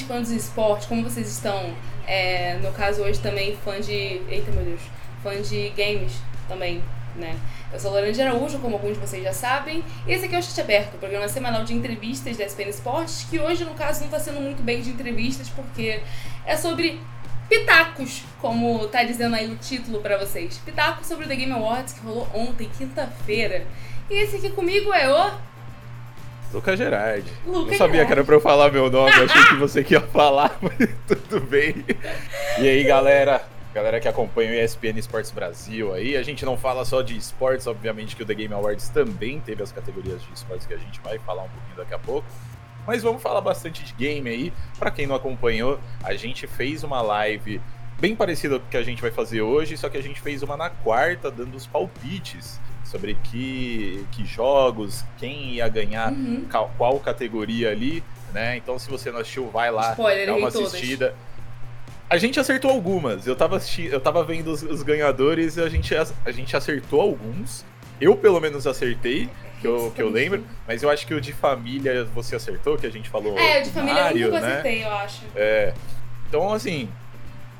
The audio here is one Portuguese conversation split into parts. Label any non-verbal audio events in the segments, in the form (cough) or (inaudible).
vocês? Fãs do esporte, como vocês estão? É, no caso, hoje também fã de. Eita, meu Deus. Fã de games também, né? Eu sou de Araújo, como alguns de vocês já sabem. E esse aqui é o Chat Aberto, o programa semanal de entrevistas da SPN Esportes, que hoje, no caso, não está sendo muito bem de entrevistas, porque é sobre pitacos, como tá dizendo aí o título pra vocês. Pitacos sobre o The Game Awards, que rolou ontem, quinta-feira. E esse aqui comigo é o... Lucas Gerardi. Lucas Não sabia Gerardi. que era pra eu falar meu nome, achei que (laughs) você que ia falar, (laughs) mas tudo bem. E aí, galera? Galera que acompanha o ESPN Esportes Brasil aí, a gente não fala só de esportes, obviamente que o The Game Awards também teve as categorias de esportes que a gente vai falar um pouquinho daqui a pouco. Mas vamos falar bastante de game aí. Pra quem não acompanhou, a gente fez uma live bem parecida com o que a gente vai fazer hoje, só que a gente fez uma na quarta, dando os palpites sobre que, que jogos, quem ia ganhar Uhum. qual, qual categoria ali, né? Então se você não assistiu, vai lá, Spoiler, dá uma todas. assistida. A gente acertou algumas. Eu tava, assisti- eu tava vendo os, os ganhadores e a gente, ac- a gente acertou alguns. Eu, pelo menos, acertei, que eu, que eu lembro. Mas eu acho que o de família você acertou, que a gente falou. É, o de família Mario, eu nunca né? acertei, eu acho. É. Então, assim,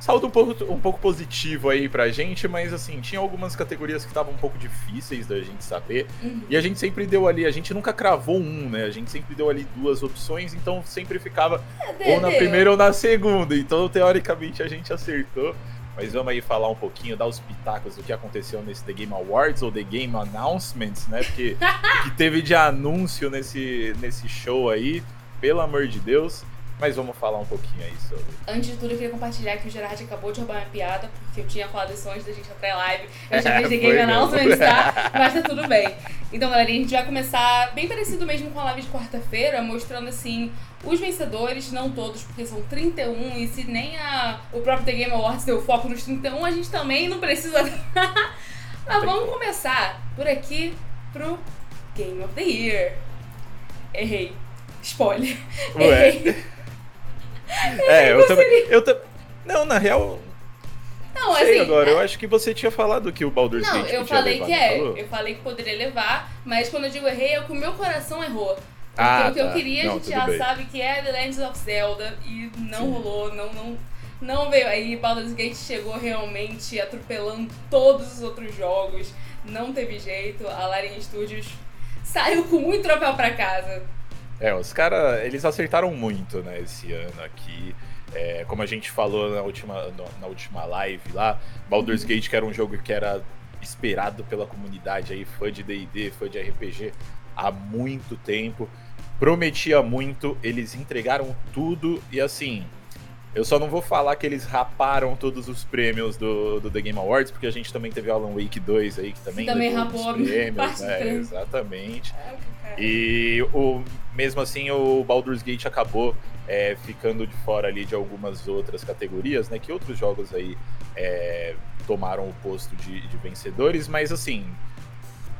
saldo um pouco, um pouco positivo aí pra gente, mas assim, tinha algumas categorias que estavam um pouco difíceis da gente saber. Uhum. E a gente sempre deu ali, a gente nunca cravou um, né? A gente sempre deu ali duas opções, então sempre ficava É, ou na primeira ou na segunda. Então, teoricamente, a gente acertou. Mas vamos aí falar um pouquinho, dar os pitacos do que aconteceu nesse The Game Awards ou The Game Announcements, né? Porque (laughs) o que teve de anúncio nesse, nesse show aí, pelo amor de Deus. Mas vamos falar um pouquinho aí sobre. Antes de tudo, eu queria compartilhar que o Gerard acabou de roubar minha piada, porque eu tinha falado isso antes da gente entrar em live. Eu já fiz The Game mesmo. Announcements, (laughs) tá? Mas tá tudo bem. Então, galerinha, a gente vai começar bem parecido mesmo com a live de quarta-feira, mostrando assim os vencedores, não todos, porque são 31, e se nem a, o próprio The Game Awards deu foco nos 31, a gente também não precisa. (laughs) Mas vamos começar por aqui pro Game of the Year. Errei. Spoiler. Ué. Errei. (laughs) É, eu também. Eu ta- Não, na real, Não, sei assim. agora. Eu acho que você tinha falado que o Baldur's Não, Gate eu podia falei levar, que não é. falou? Eu falei que poderia levar, mas quando eu digo errei, é que o meu coração errou. Porque Ah, o que eu tá. queria, Não, a gente já bem. sabe que é The Legends of Zelda e não Sim. rolou, não, não, não veio. Aí Baldur's Gate chegou realmente atropelando todos os outros jogos, não teve jeito. A Larian Studios saiu com muito troféu pra casa. É, os caras, eles acertaram muito, né, esse ano aqui. É, como a gente falou na última, no- na última live lá, Baldur's Gate, que era um jogo que era esperado pela comunidade aí, fã de D&D, fã de RPG, há muito tempo. Prometia muito, eles entregaram tudo e assim... Eu só não vou falar que eles raparam todos os prêmios do, do The Game Awards, porque a gente também teve Alan Wake 2 aí, que também Também rapou os (laughs) prêmios, né? prêmio. Exatamente. E o, mesmo assim, o Baldur's Gate acabou é, ficando de fora ali de algumas outras categorias, né? Que outros jogos aí é, tomaram o posto de, de vencedores, mas assim,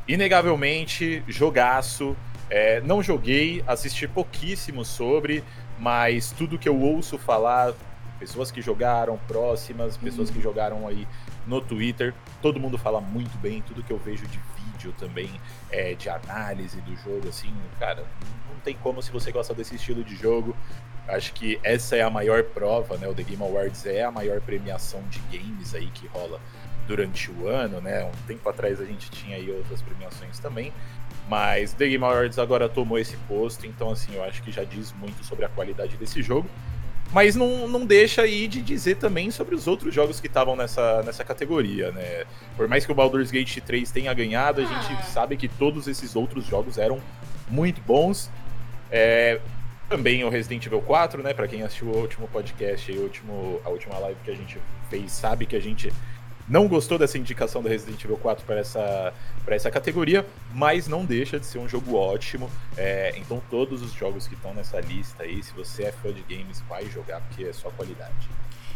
inegavelmente, jogaço. É, não joguei, assisti pouquíssimo sobre, mas tudo que eu ouço falar, pessoas que jogaram próximas, pessoas que jogaram aí no Twitter, todo mundo fala muito bem, tudo que eu vejo de vídeo também, é, de análise do jogo, assim, cara, não tem como se você gosta desse estilo de jogo. Acho que essa é a maior prova, né? O The Game Awards é a maior premiação de games aí que rola durante o ano, né? Um tempo atrás a gente tinha aí outras premiações também, mas The Game Awards agora tomou esse posto, então assim, eu acho que já diz muito sobre a qualidade desse jogo. Mas não, não deixa aí de dizer também sobre os outros jogos que estavam nessa, nessa categoria, né? Por mais que o Baldur's Gate 3 tenha ganhado, a Ah. gente sabe que todos esses outros jogos eram muito bons. É, também o Resident Evil 4, né? Pra quem assistiu o último podcast e o último, a última live que a gente fez, sabe que a gente não gostou dessa indicação do Resident Evil 4 para essa, essa categoria, mas não deixa de ser um jogo ótimo. É, então, todos os jogos que estão nessa lista aí, se você é fã de games, vai jogar porque é só qualidade.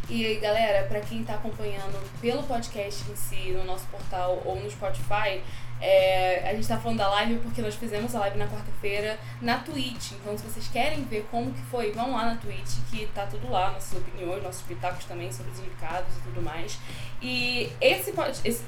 E galera, para quem tá acompanhando pelo podcast em si, no nosso portal ou no Spotify, é, a gente tá falando da live porque nós fizemos a live na quarta-feira na Twitch. Então, se vocês querem ver como que foi, vão lá na Twitch, que tá tudo lá, nossas opiniões, nossos pitacos também sobre os indicados e tudo mais. E esse, esse,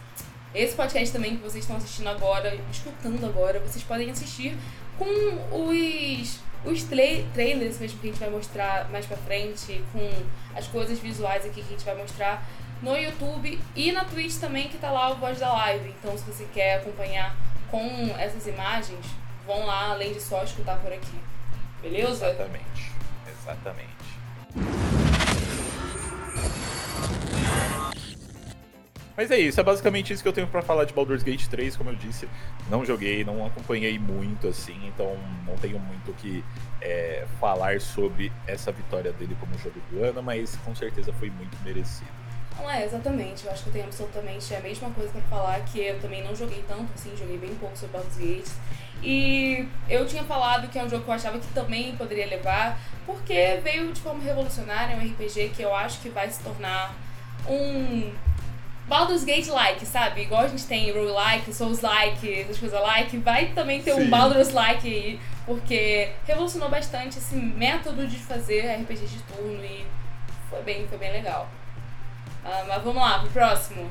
esse podcast também que vocês estão assistindo agora, escutando agora, vocês podem assistir com os os tra trailers mesmo que a gente vai mostrar mais pra frente, com as coisas visuais aqui que a gente vai mostrar no YouTube e na Twitch também, que tá lá o Voz da Live. Então, se você quer acompanhar com essas imagens, vão lá, além de só escutar por aqui. Beleza? Exatamente. Exatamente. Mas é isso, é basicamente isso que eu tenho para falar de Baldur's Gate 3, como eu disse. Não joguei, não acompanhei muito assim, então não tenho muito o que é, falar sobre essa vitória dele como jogo do ano, mas com certeza foi muito merecido. Não é, exatamente. Eu acho que eu tenho absolutamente a mesma coisa para falar, que eu também não joguei tanto, assim, joguei bem pouco sobre Baldur's Gate. E eu tinha falado que é um jogo que eu achava que também poderia levar, porque veio de forma revolucionária, um RPG que eu acho que vai se tornar um Baldur's Gate like, sabe? Igual a gente tem roguelike, Souls like, essas coisas like, vai também ter Sim. um Baldur's like aí, porque revolucionou bastante esse método de fazer RPG de turno e foi bem, foi bem legal. Uh, mas vamos lá, pro próximo.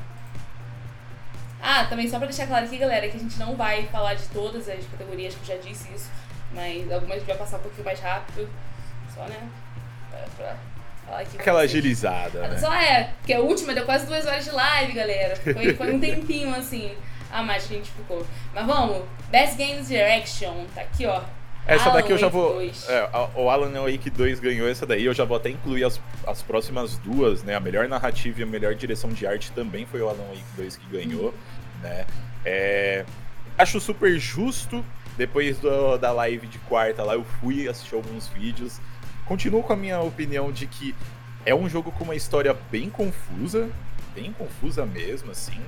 Ah, também só pra deixar claro aqui, galera, que a gente não vai falar de todas as categorias, que eu já disse isso, mas algumas a gente vai passar um pouquinho mais rápido, só, né? Pra, pra Aquela agilizada. Né? Só é, porque a última deu quase duas horas de live, galera. Foi, foi um tempinho assim a mais que a gente ficou. Mas vamos, Best Games Direction, tá aqui ó. Essa Alan daqui eu já vou. É, o Alan Wake 2 ganhou essa daí, eu já vou até incluir as, as próximas duas, né? A melhor narrativa e a melhor direção de arte também foi o Alan Wake 2 que ganhou, né? É, acho super justo. Depois do, da live de quarta lá, eu fui assistir alguns vídeos. Continuo com a minha opinião de que é um jogo com uma história bem confusa, bem confusa mesmo, assim.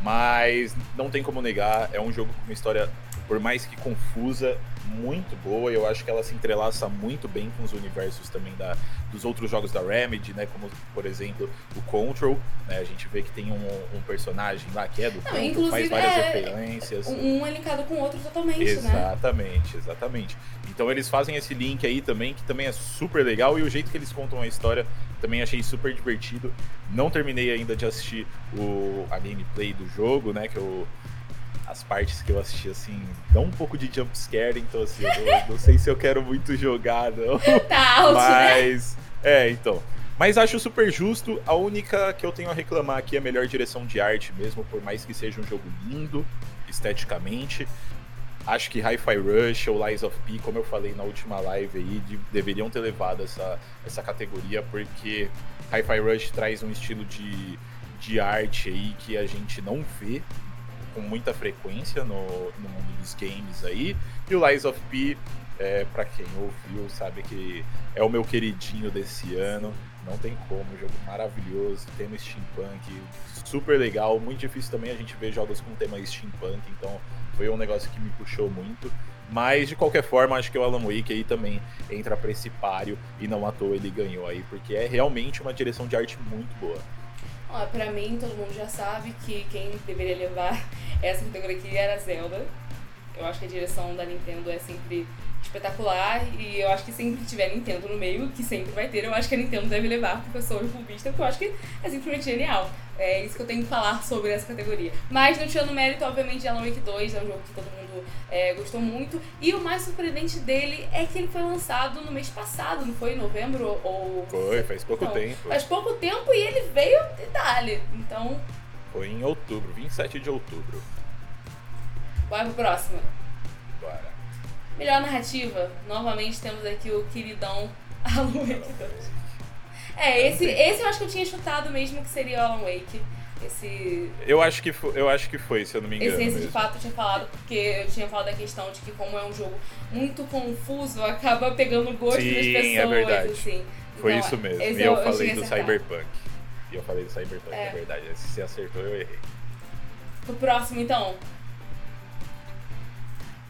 Mas não tem como negar, é um jogo com uma história, por mais que confusa, muito boa. Eu acho que ela se entrelaça muito bem com os universos também da, dos outros jogos da Remedy, né? Como, por exemplo, o Control. Né? A gente vê que tem um, um personagem lá que é do Não, Control, faz várias é, referências. Um é linkado com o outro totalmente, exatamente, né? Exatamente, Então eles fazem esse link aí também, que também é super legal. E o jeito que eles contam a história também achei super divertido. Não terminei ainda de assistir o, a gameplay do jogo, né? Que eu as partes que eu assisti, assim, dão um pouco de jumpscare, então, assim, eu não, sei se eu quero muito jogar, não. (laughs) Tá alto, né? Mas, né? é, então. Mas acho super justo. A única que eu tenho a reclamar aqui é a melhor direção de arte mesmo, por mais que seja um jogo lindo, esteticamente. Acho que Hi-Fi Rush ou Lies of P, como eu falei na última live aí, de, deveriam ter levado essa, essa categoria, porque Hi-Fi Rush traz um estilo de, de arte aí que a gente não vê com muita frequência no, no mundo dos games aí. E o Lies of P, é, para quem ouviu, sabe que é o meu queridinho desse ano. Não tem como, jogo maravilhoso, tema steampunk, super legal. Muito difícil também a gente ver jogos com tema steampunk, então foi um negócio que me puxou muito. Mas de qualquer forma, acho que o Alan Wake aí também entra para esse páreo e não à toa ele ganhou aí, porque é realmente uma direção de arte muito boa. Ó, pra mim, todo mundo já sabe que quem deveria levar (laughs) essa categoria aqui era Zelda. Eu acho que a direção da Nintendo é sempre espetacular e eu acho que sempre tiver Nintendo no meio, que sempre vai ter, eu acho que a Nintendo deve levar porque eu sou clubista, porque eu acho que é simplesmente genial. É isso que eu tenho que falar sobre essa categoria. Mas não tirando mérito, obviamente, de Alan Wake 2, é um jogo que todo mundo é, gostou muito. E o mais surpreendente dele é que ele foi lançado no mês passado, não foi? Em novembro ou. Foi, faz pouco tempo. Faz pouco tempo e ele veio de Itália. Então. Foi em outubro, 27 de outubro. Bora pro próximo. Melhor narrativa. Novamente temos aqui o queridão (laughs) Alan Wake 2. É, esse, esse eu acho que eu tinha chutado mesmo que seria o Alan Wake. Esse. Eu acho que foi, eu acho que foi, se eu não me engano. Esse, esse de fato eu tinha falado, porque eu tinha falado da questão de que como é um jogo muito confuso, acaba pegando gosto Sim, das é pessoas, é verdade. assim. Foi então, isso mesmo. E eu, eu falei do Cyberpunk. E eu falei do Cyberpunk, é, é verdade. Se você acertou, eu errei. O próximo, então.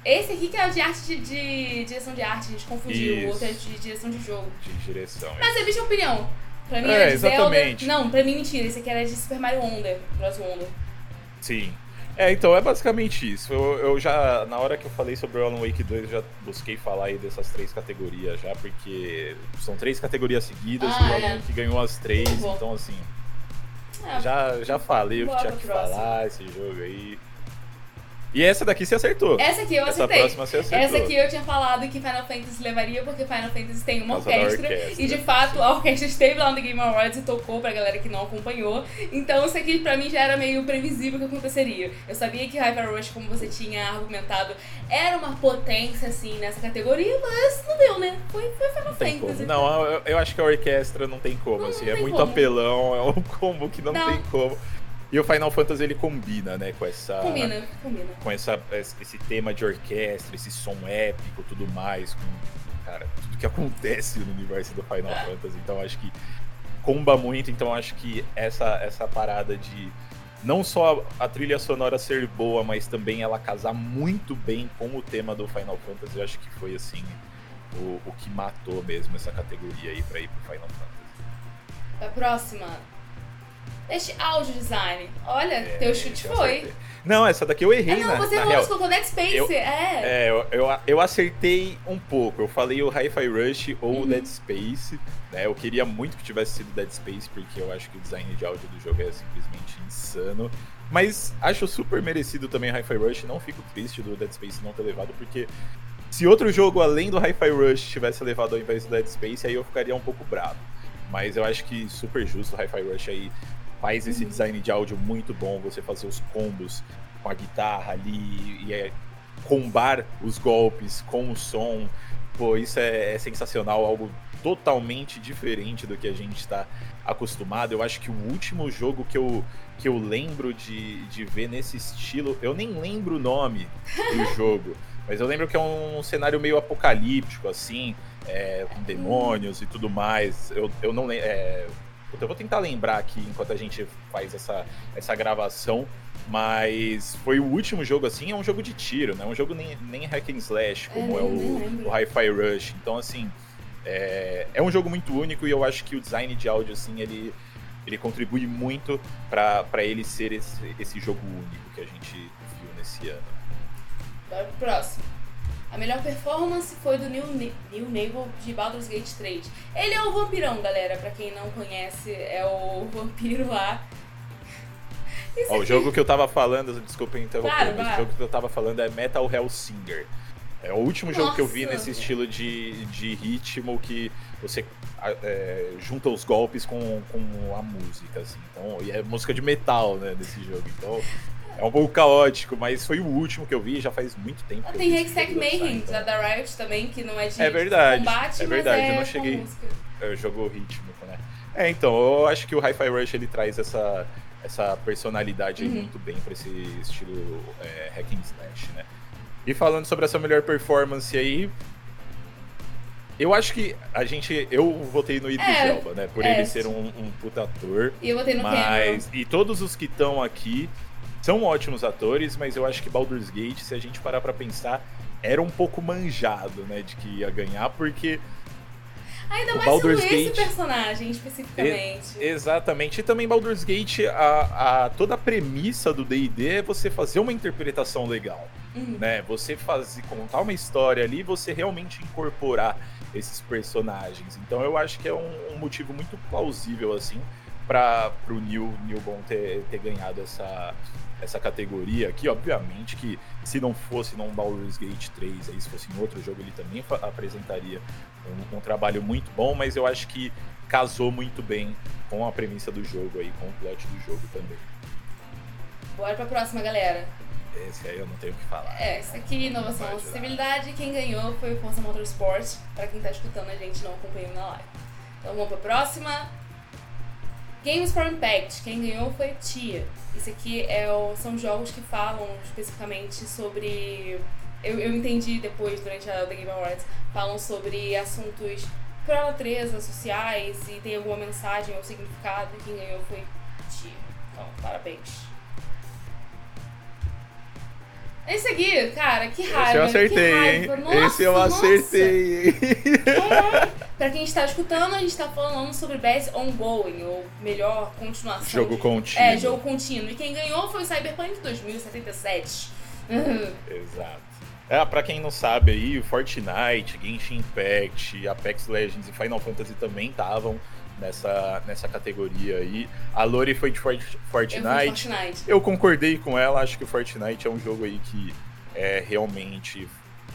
Esse aqui que é o de arte de, de direção de arte, a gente confundiu. O outro é de direção de jogo. De direção. Mas é bicho opinião. Pra mim É, era de exatamente. Zelda. Não, pra mim mentira, esse aqui era de Super Mario Wonder, Bros. Wonder. Sim. É, então é basicamente isso. Eu, eu já, na hora que eu falei sobre o Alan Wake 2, eu já busquei falar aí dessas três categorias já, porque são três categorias seguidas Ah, e o Alan é. Wake ganhou as três, então assim, É, já, já falei o que tinha que falar, esse jogo aí. E essa daqui você acertou. Essa aqui eu Essa acertei. próxima você acertou. Essa aqui eu tinha falado que Final Fantasy levaria porque Final Fantasy tem uma orquestra, orquestra. e de fato a orquestra esteve lá no Game Awards e tocou pra galera que não acompanhou. Então isso aqui pra mim já era meio previsível que aconteceria. Eu sabia que Hyper Rush, como você tinha argumentado, era uma potência assim nessa categoria, mas não deu, né? Foi, foi Final Não Fantasy. Não, eu, eu acho que a orquestra não tem como, Não, assim, não é muito como. apelão, é um combo que não, Não. tem como. E o Final Fantasy ele combina, né, com essa Combina, combina. com essa, esse tema de orquestra, esse som épico, tudo mais, com cara, tudo que (laughs) acontece no universo do Final Fantasy. Então acho que comba muito, então acho que essa essa parada de não só a trilha sonora ser boa, mas também ela casar muito bem com o tema do Final Fantasy, eu acho que foi assim o, o que matou mesmo essa categoria aí pra ir pro Final Fantasy. A próxima. Este áudio design. Olha, É, teu chute foi. acertei. Não, essa daqui eu errei, Ah, não, na, você na falou real. colocou Dead Space. Eu- é. É, eu, eu, eu acertei um pouco. Eu falei o Hi-Fi Rush ou o Uhum. Dead Space. Né? Eu queria muito que tivesse sido Dead Space, porque eu acho que o design de áudio do jogo é simplesmente insano. Mas acho super merecido também o Hi-Fi Rush. Não fico triste do Dead Space não ter levado, porque se outro jogo além do Hi-Fi Rush tivesse levado ao invés do Dead Space, aí eu ficaria um pouco bravo. Mas eu acho que super justo o Hi-Fi Rush aí faz esse Uhum. design de áudio muito bom, você fazer os combos com a guitarra ali e é combar os golpes com o som. Pô, isso é, é sensacional, algo totalmente diferente do que a gente está acostumado. Eu acho que o último jogo que eu, que eu lembro de, de ver nesse estilo, eu nem lembro o nome do (laughs) jogo, mas eu lembro que é um cenário meio apocalíptico, assim, é, com demônios e tudo mais. Eu, eu não lembro. eu vou tentar lembrar aqui enquanto a gente faz essa, essa gravação. Mas foi o último jogo assim, é um jogo de tiro, não é um jogo nem, nem hack and slash, como é, nem o, o Hi-Fi Rush. Então, assim, é, é um jogo muito único e eu acho que o design de áudio, assim, ele, ele contribui muito pra ele ser esse, esse jogo único que a gente viu nesse ano. Bora pro próximo. A melhor performance foi do Neil, Ne- Neil Naval de Baldur's Gate 3. Ele é o vampirão, galera. Pra quem não conhece, é o (laughs) vampiro lá. Ó, o aqui- jogo que eu tava falando, desculpa interromper, Claro, mas vai. o jogo que eu tava falando é Metal Hellsinger. É o último jogo que eu vi Nossa. nesse estilo de, de ritmo que você é, junta os golpes com, com a música, assim. Então, e é música de metal, né, nesse jogo. Então, é um pouco caótico, mas foi o último que eu vi, já faz muito tempo. Ah, eu Tem Hextech Mayhem, então da Riot também, que não é de É verdade, combate, é verdade, é eu não cheguei- é, jogo rítmico, né? É, então, eu acho que o Hi-Fi Rush ele traz essa, essa personalidade Uhum. muito bem pra esse estilo é, hack and slash, né? E falando sobre essa melhor performance aí, eu acho que a gente. Eu votei no Idris É, Elba, né? Por é. ele ser um, um puta ator. E eu botei no Mas. E todos os que estão aqui são ótimos atores, mas eu acho que Baldur's Gate, se a gente parar pra pensar, era um pouco manjado, né? De que ia ganhar, porque Ainda mais Baldur's sendo esse Gate- personagem, especificamente. Exatamente. E também Baldur's Gate, a, a- toda a premissa do D&D é você fazer uma interpretação legal, Uhum. né? Você fazer, contar uma história ali, você realmente incorporar esses personagens. Então eu acho que é um, um motivo muito plausível, assim, para o Neil, Neil Bon ter, ter ganhado essa, essa categoria aqui. Obviamente que se não fosse num Baldur's Gate 3, aí, se fosse em outro jogo, ele também apresentaria um, um trabalho muito bom, mas eu acho que casou muito bem com a premissa do jogo aí, com o plot do jogo também. Bora pra próxima, galera. Esse aí eu não tenho o que falar. É, isso aqui, inovação e acessibilidade. Quem ganhou foi o Forza Motorsport, pra quem tá escutando a gente não acompanhou na live. Então vamos pra próxima. Games for Impact. Quem ganhou foi Tia. Isso aqui é o- são jogos que falam especificamente sobre. Eu, eu entendi depois, durante a The Game Awards, falam sobre assuntos por natureza, sociais e tem alguma mensagem ou significado. Quem ganhou foi Tia. Então, parabéns. Esse aqui, cara, que raiva. Esse eu acertei, hein? Nossa, Esse eu acertei. É. Pra quem está escutando, a gente tá falando sobre Best Ongoing, ou melhor, continuação. Jogo contínuo. É, jogo contínuo. E quem ganhou foi o Cyberpunk 2077. (laughs) Exato. É, pra quem não sabe aí, o Fortnite, Genshin Impact, Apex Legends e Final Fantasy também estavam nessa, nessa categoria aí. A Lori foi de Fortnite. Eu, Fortnite. Eu concordei com ela, acho que o Fortnite é um jogo aí que é, realmente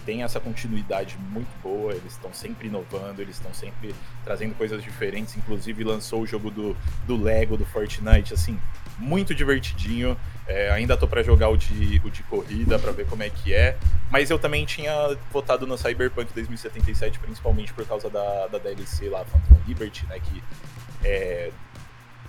tem essa continuidade muito boa, eles estão sempre inovando, eles estão sempre trazendo coisas diferentes, inclusive lançou o jogo do, do Lego, do Fortnite, assim, muito divertidinho. É, ainda tô para jogar o de, o de corrida para ver como é que é. Mas eu também tinha votado no Cyberpunk 2077, principalmente por causa da, da DLC lá, Phantom Liberty, né? Que é,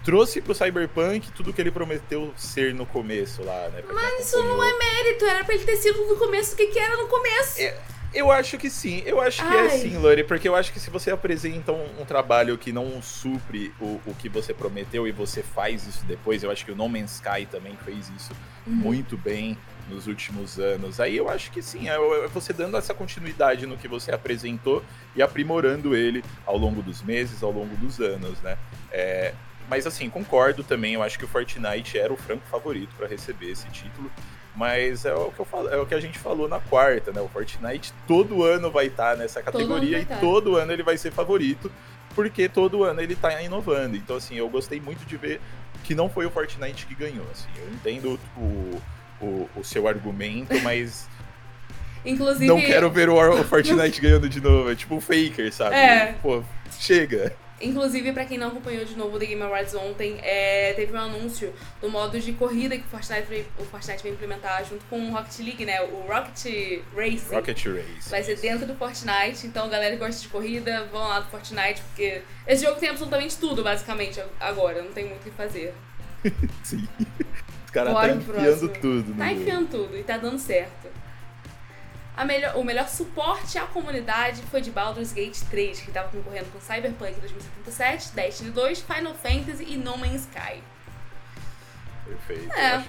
trouxe pro Cyberpunk tudo que ele prometeu ser no começo lá, né? Mas isso não é mérito, era pra ele ter sido no começo o que, que era no começo. É, eu acho que sim, eu acho que é Ai. é sim, Lori, porque eu acho que se você apresenta um, um trabalho que não supre o, o, que você prometeu e você faz isso depois, eu acho que o No Man's Sky também fez isso uhum. muito bem nos últimos anos. Aí eu acho que sim, é, é você dando essa continuidade no que você apresentou e aprimorando ele ao longo dos meses, ao longo dos anos, né? É, mas assim, concordo também, eu acho que o Fortnite era o franco favorito para receber esse título. Mas é o que eu falo, é o que a gente falou na quarta, né? O Fortnite todo ano vai estar tá nessa categoria todo e todo ano ele vai ser favorito, porque todo ano ele tá inovando. Então, assim, eu gostei muito de ver que não foi o Fortnite que ganhou. Assim, eu entendo o, o, o seu argumento, mas. (laughs) Inclusive. Não quero ver o, o Fortnite (laughs) ganhando de novo. É tipo um faker, sabe? É. Pô, chega. Inclusive, para quem não acompanhou de novo o The Game Awards ontem, é, teve um anúncio do modo de corrida que o Fortnite, o Fortnite vai implementar junto com o Rocket League, né? O Rocket Racing. Rocket Race. Vai ser dentro do Fortnite, então galera que gosta de corrida, vão lá do Fortnite, porque esse jogo tem absolutamente tudo, basicamente, agora, não tem muito o que fazer. (laughs) Sim. Os caras tá enfiando tudo. Tá enfiando tudo e tá dando certo. Melhor, o melhor suporte à comunidade foi de Baldur's Gate 3, que estava concorrendo com Cyberpunk 2077, Destiny 2, Final Fantasy e No Man's Sky. Perfeito. É.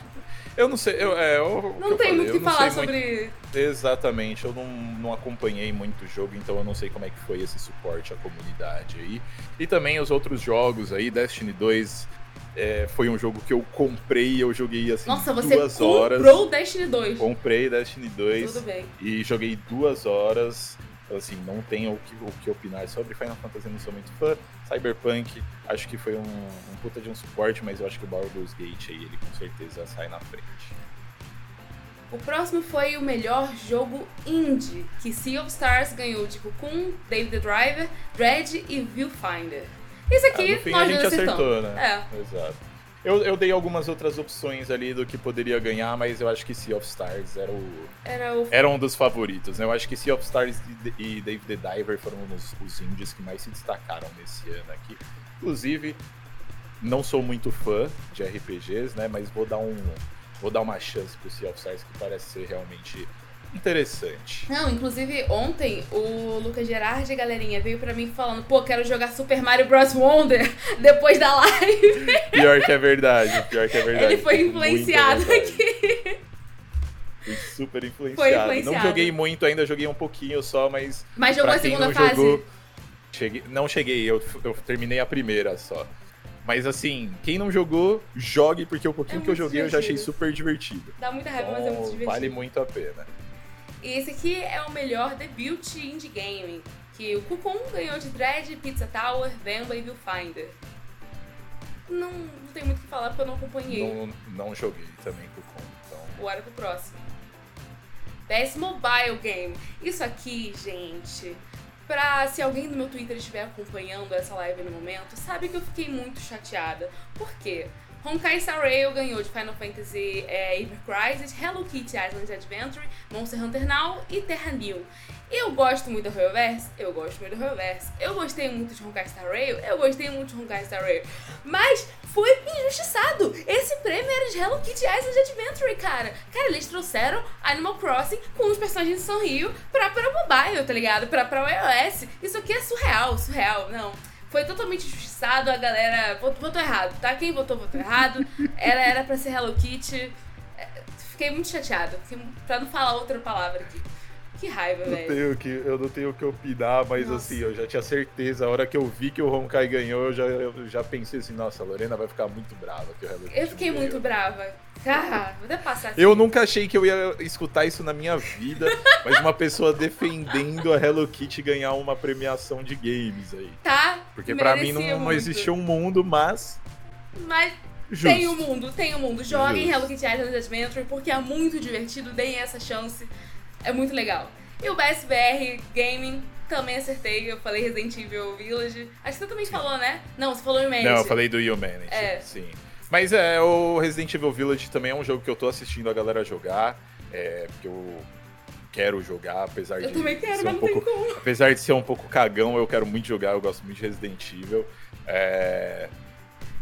Eu não sei, eu, é, eu, não tem muito o que falar sobre. Muito... Exatamente, eu não, não acompanhei muito o jogo, então eu não sei como é que foi esse suporte à comunidade aí. E também os outros jogos aí, Destiny 2 é, foi um jogo que eu comprei e eu joguei assim Nossa, você duas horas. comprou Destiny 2. Comprei Destiny 2. Tudo bem. E joguei duas horas. Então, assim, não tenho o que, o que opinar sobre Final Fantasy, não sou muito fã. Cyberpunk, acho que foi um, um puta de um suporte, mas eu acho que o Baldur's Gate aí, ele com certeza sai na frente. O próximo foi o melhor jogo indie, que Sea of Stars ganhou de Cocoon, David the Driver, Dread e Viewfinder. Isso aqui ah, fim, nós a gente acertou, né? É. Exato. Eu, eu dei algumas outras opções ali do que poderia ganhar, mas eu acho que Sea of Stars era o. Era, o... era um dos favoritos, né? Eu acho que Sea of Stars e, e Dave the Diver foram os, os indies que mais se destacaram nesse ano aqui. Inclusive, não sou muito fã de RPGs, né? Mas vou dar um. Vou dar uma chance pro Sea of Stars que parece ser realmente interessante. Não, inclusive ontem o Lucas Gerardi, galerinha, veio pra mim falando, pô, quero jogar Super Mario Bros. Wonder (laughs) depois da live. Pior que é verdade, pior que é verdade. Ele foi influenciado aqui. Fui super influenciado. Foi influenciado. Não joguei muito ainda, joguei um pouquinho só, mas. Mas jogou a segunda fase? Jogou, cheguei, não cheguei, eu, eu terminei a primeira só. Mas assim, quem não jogou, jogue, porque o pouquinho é que eu joguei divertido. eu já achei super divertido. Dá muita raiva, então, mas é muito divertido. Vale muito a pena. E esse aqui é o melhor debut indie gaming, que o Cocoon ganhou de Dread, Pizza Tower, Vemba e Viewfinder. Não, não tem muito o que falar porque eu não acompanhei. Não, não joguei também Cocoon, então... Bora pro próximo. Best Mobile Game. Isso aqui, gente, pra se alguém do meu Twitter estiver acompanhando essa live no momento, sabe que eu fiquei muito chateada. Por quê? Honkai Star Rail ganhou de Final Fantasy é, Crisis, Hello Kitty Island Adventure, Monster Hunter Now e Terra New. Eu gosto muito do Railverse, eu gosto muito do Railverse. Eu gostei muito de Honkai Star Rail, eu gostei muito de Honkai Star Rail. Mas foi injustiçado. Esse prêmio era de Hello Kitty Island Adventure, cara. Cara, eles trouxeram Animal Crossing com os personagens de São Rio pra, pra mobile, tá ligado? Pra, pra iOS. Isso aqui é surreal, surreal. Não. Foi totalmente injustiçado, a galera votou, votou errado, tá? Quem votou, votou errado. Era, era pra ser Hello Kitty. É, fiquei muito chateada, pra não falar outra palavra aqui. Que raiva, velho. Tenho que, eu não tenho o que opinar, mas nossa. assim, eu já tinha certeza. A hora que eu vi que o Honkai ganhou, eu já, eu já pensei assim, nossa, a Lorena vai ficar muito brava que o Hello Kitty Eu fiquei ganhou. muito brava. Ah, vou até passar aqui. Eu nunca achei que eu ia escutar isso na minha vida, (laughs) mas uma pessoa defendendo a Hello Kitty ganhar uma premiação de games aí. Tá. Porque para mim não, não existia um mundo, mas. Mas Justo. Tem o um mundo, tem o um mundo. Joguem Hello Kitty Island Adventure porque é muito divertido, deem essa chance. É muito legal. E o BSBR Gaming também acertei. Eu falei Resident Evil Village. Acho que você também falou, né? Não, você falou Humanity. Não, eu falei do Humanity. É. Sim. Mas é, o Resident Evil Village também é um jogo que eu tô assistindo a galera jogar. É, porque eu quero jogar, apesar eu de. também quero, ser um pouco, Apesar de ser um pouco cagão, eu quero muito jogar, eu gosto muito de Resident Evil. É...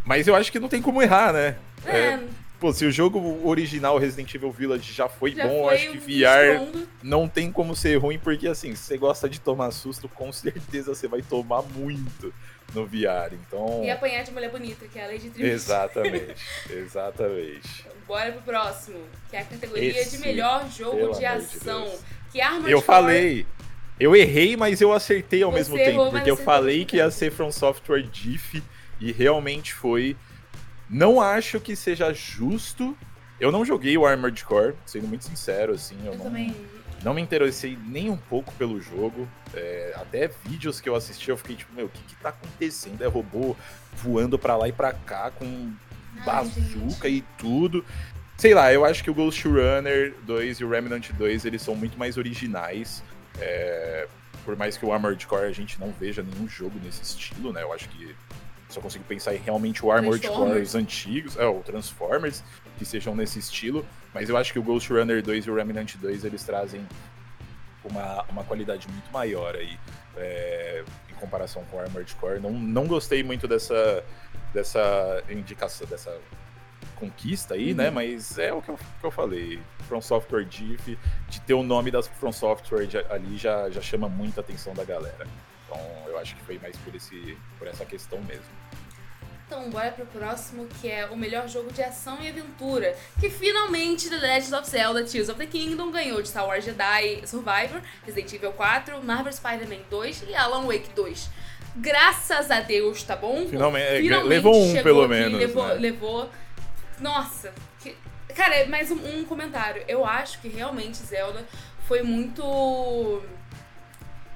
Mas eu acho que não tem como errar, né? É, é Pô, se o jogo original Resident Evil Village já foi já bom, foi acho que VR não tem como ser ruim, porque assim, se você gosta de tomar susto, com (laughs) certeza você vai tomar muito no VR. Então... E apanhar de mulher bonita, que é a Lady Trinity. Exatamente, (laughs) exatamente. Bora pro próximo, que é a categoria Esse, de melhor jogo de ação. De que arma Eu falei. Eu errei, mas eu acertei ao Você mesmo errou, tempo, porque eu falei que ia ser From Software Diff e realmente foi. Não acho que seja justo. Eu não joguei o Armored Core, sendo muito sincero, assim. Eu, eu não, também. não me interessei nem um pouco pelo jogo. É, até vídeos que eu assisti, eu fiquei tipo, meu, o que que tá acontecendo? É robô voando pra lá e pra cá com Ai, bazuca gente. e tudo. Sei lá, eu acho que o Ghost Runner 2 e o Remnant 2, eles são muito mais originais. É, por mais que o Armored Core a gente não veja nenhum jogo nesse estilo, né? Eu acho que só consigo pensar em realmente o Armored Core os antigos, é, o Transformers, que sejam nesse estilo. Mas eu acho que o Ghost Runner 2 e o Remnant 2 eles trazem uma, uma qualidade muito maior aí é, em comparação com o Armored Core. Não, não gostei muito dessa, dessa indicação, dessa conquista aí, né? uhum. né? Mas é o que eu, que eu falei. From Software Diff, de ter o nome das From Software ali já, já chama muita atenção da galera. Então eu acho que foi mais por, esse, por essa questão mesmo. Então, bora pro próximo, que é o melhor jogo de ação e aventura. Que finalmente The Legend of Zelda Tears of the Kingdom ganhou de Star Wars Jedi Survivor, Resident Evil 4, Marvel Spider-Man 2 e Alan Wake 2. Graças a Deus, tá bom? Finalmente, é, Finalmente levou um pelo aqui, menos. Levou, né? levou. Nossa, que... cara, mais um, um comentário. Eu acho que realmente Zelda foi muito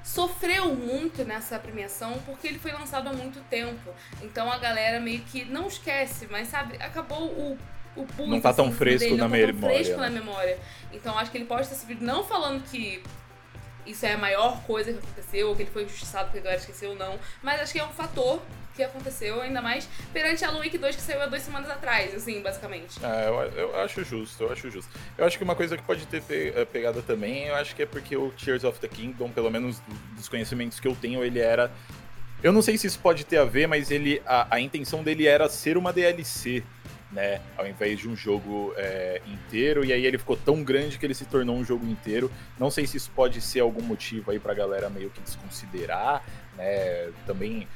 sofreu muito nessa premiação porque ele foi lançado há muito tempo. Então a galera meio que não esquece, mas sabe, acabou o o pulso, não tá tão assim, fresco dele, na não tá memória. Tão fresco na memória. Então acho que ele pode ter subido não falando que isso é a maior coisa que aconteceu, ou que ele foi injustiçado porque a galera esqueceu ou não, mas acho que é um fator que aconteceu, ainda mais perante a Week 2 que saiu há duas semanas atrás, assim, basicamente. É, eu, eu acho justo, eu acho justo. Eu acho que uma coisa que pode ter pe eh, pegado também, eu acho que é porque o Tears of the Kingdom, pelo menos dos conhecimentos que eu tenho, ele era. Eu não sei se isso pode ter a ver, mas ele a, a intenção dele era ser uma DLC né? Ao invés de um jogo é, inteiro, e aí ele ficou tão grande que ele se tornou um jogo inteiro. Não sei se isso pode ser algum motivo aí pra galera meio que desconsiderar, né? Também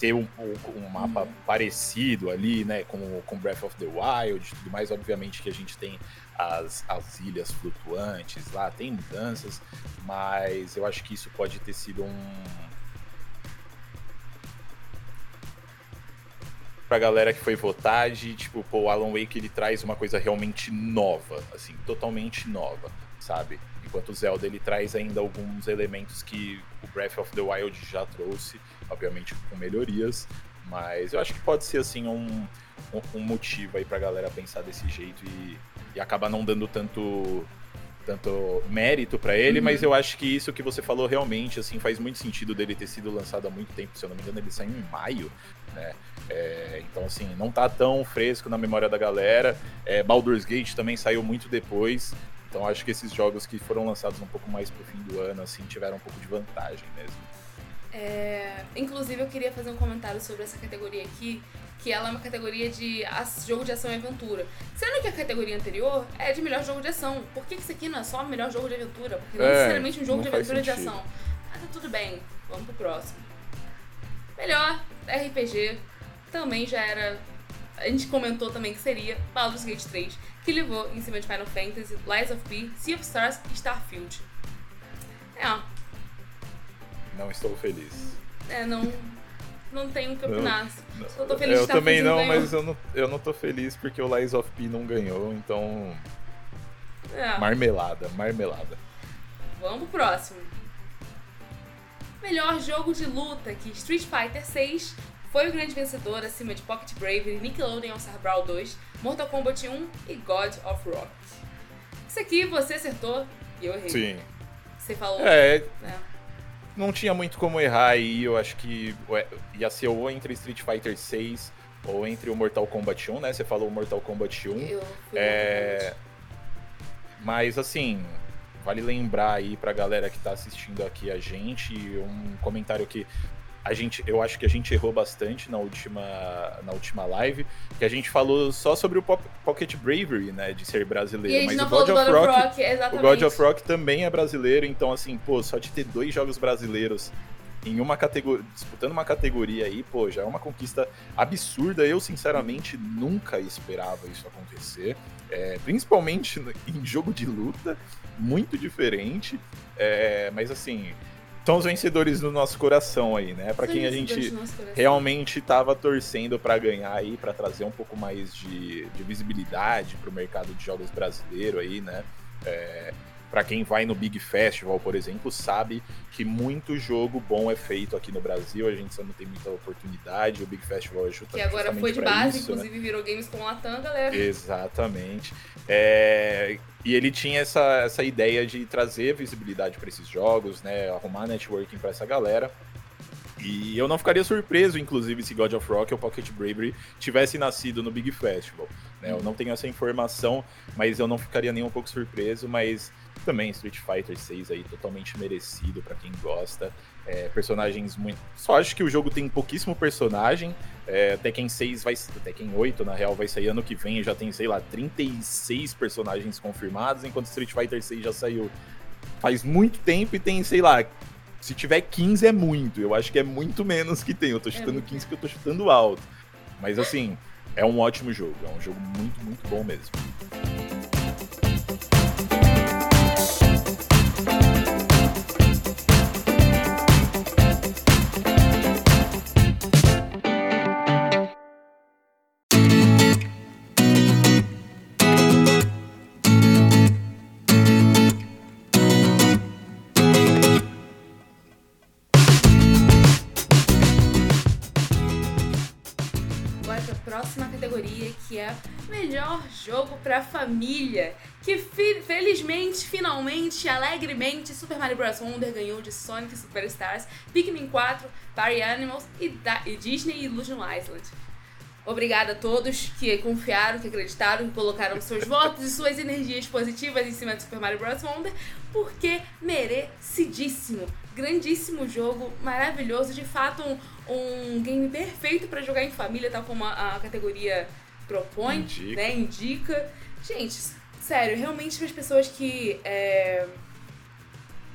ter um, um mapa uhum. parecido ali, né, com, com Breath of the Wild e tudo mais. Obviamente que a gente tem as, as ilhas flutuantes lá, tem mudanças, mas eu acho que isso pode ter sido um, pra galera que foi votar de, tipo, pô, o Alan Wake ele traz uma coisa realmente nova, assim, totalmente nova, sabe? Enquanto o Zelda ele traz ainda alguns elementos que o Breath of the Wild já trouxe, obviamente com melhorias, mas eu acho que pode ser, assim, um, um, um motivo aí pra galera pensar desse jeito e, e acabar não dando tanto tanto mérito para ele, uhum. mas eu acho que isso que você falou realmente assim faz muito sentido dele ter sido lançado há muito tempo, se eu não me engano, ele saiu em maio, né? É, então, assim, não tá tão fresco na memória da galera. É, Baldur's Gate também saiu muito depois. Então, acho que esses jogos que foram lançados um pouco mais pro fim do ano, assim, tiveram um pouco de vantagem mesmo. É, inclusive, eu queria fazer um comentário sobre essa categoria aqui, que ela é uma categoria de jogo de ação e aventura. Sendo que a categoria anterior é de melhor jogo de ação. Por que isso aqui não é só melhor jogo de aventura? Porque não é, necessariamente um jogo de aventura e de ação. Mas tá tudo bem, vamos pro próximo. Melhor RPG também já era a gente comentou também que seria Baldur's Gate 3, que levou em cima de Final Fantasy, Lies of P, Sea of Stars e Starfield. É. Não estou feliz. É, não. Não tenho o que opinar. Não, Só tô feliz eu também não, mas eu não, eu não tô feliz porque o Lies of P não ganhou, então. É. Marmelada, marmelada. Vamos pro próximo. Melhor jogo de luta que Street Fighter 6 foi o grande vencedor acima de Pocket Bravery, Nickelodeon Star Brawl 2, Mortal Kombat 1 e God of Rock. Isso aqui você acertou e eu errei. Sim. Você falou. É, né? Não tinha muito como errar aí. Eu acho que ia ser ou entre Street Fighter 6 ou entre o Mortal Kombat 1, né? Você falou o Mortal Kombat 1. Eu É, Mas assim, vale lembrar aí pra galera que tá assistindo aqui a gente, um comentário que a gente, eu acho que a gente errou bastante na última, na última live, que a gente falou só sobre o Pop- Pocket Bravery, né, de ser brasileiro, mas o God of God of Rock, Rock, o God of Rock também é brasileiro, então assim, pô, só de ter dois jogos brasileiros em uma categoria, disputando uma categoria aí, pô, já é uma conquista absurda. Eu, sinceramente, nunca esperava isso acontecer. É, principalmente em jogo de luta, muito diferente. É, mas assim, são os vencedores do nosso coração aí, né? São quem a gente realmente tava torcendo pra ganhar aí, pra trazer um pouco mais de, de visibilidade pro mercado de jogos brasileiro aí, né? É, para quem vai no Big Festival, por exemplo, sabe que muito jogo bom é feito aqui no Brasil, a gente só não tem muita oportunidade, o Big Festival é justa- Que agora foi de base, isso, né? inclusive virou games com Latam, galera. Exatamente. É, e ele tinha essa, essa ideia de trazer visibilidade para esses jogos, né? Arrumar networking para essa galera. E eu não ficaria surpreso, inclusive, se God of Rock ou Pocket Bravery tivesse nascido no Big Festival. né? Eu não tenho essa informação, mas eu não ficaria nem um pouco surpreso. Mas também Street Fighter 6 aí totalmente merecido para quem gosta. É, personagens muito. Só acho que o jogo tem pouquíssimo personagem. É, Tekken 6 vai. Tekken 8, na real, vai sair ano que vem já tem, sei lá, 36 personagens confirmados, enquanto Street Fighter 6 já saiu faz muito tempo e tem, sei lá. Se tiver 15 é muito. Eu acho que é muito menos que tem. Eu tô chutando muito 15 que eu tô chutando alto. Mas assim, é um ótimo jogo. É um jogo muito, muito bom mesmo. Família. Que felizmente, finalmente, alegremente, Super Mario Bros. Wonder ganhou de Sonic Superstars, Pikmin 4, Party Animals e, da- e Disney Illusion Island. Obrigada a todos que confiaram, que acreditaram, que colocaram seus (laughs) votos e suas energias positivas em cima de Super Mario Bros. Wonder, porque merecidíssimo. Grandíssimo jogo, maravilhoso, de fato um, um game perfeito pra jogar em família, tal como a, a categoria propõe, Indica. né? Indica. Gente, sério, realmente para as pessoas que é,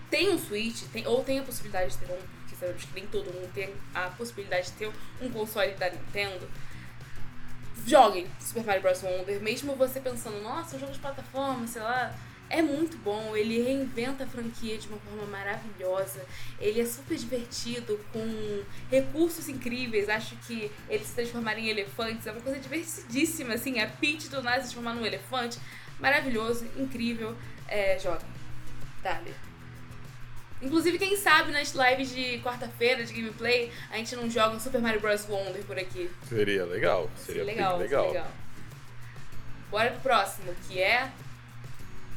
têm um Switch, tem, ou têm a possibilidade de ter um, porque sabemos que nem todo mundo tem a possibilidade de ter um console da Nintendo, joguem Super Mario Bros. Wonder, mesmo você pensando, nossa, um jogo de plataforma, sei lá. É muito bom, ele reinventa a franquia de uma forma maravilhosa. Ele é super divertido, com recursos incríveis. Acho que eles se transformarem em elefantes é uma coisa divertidíssima, assim. A Peach do nada se transformar num elefante. Maravilhoso, incrível. É, joga. Dale. Inclusive, quem sabe nas lives de quarta-feira de gameplay a gente não joga um Super Mario Bros. Wonder por aqui. Seria legal. Seria legal, bem legal. legal. legal. Bora pro próximo, que é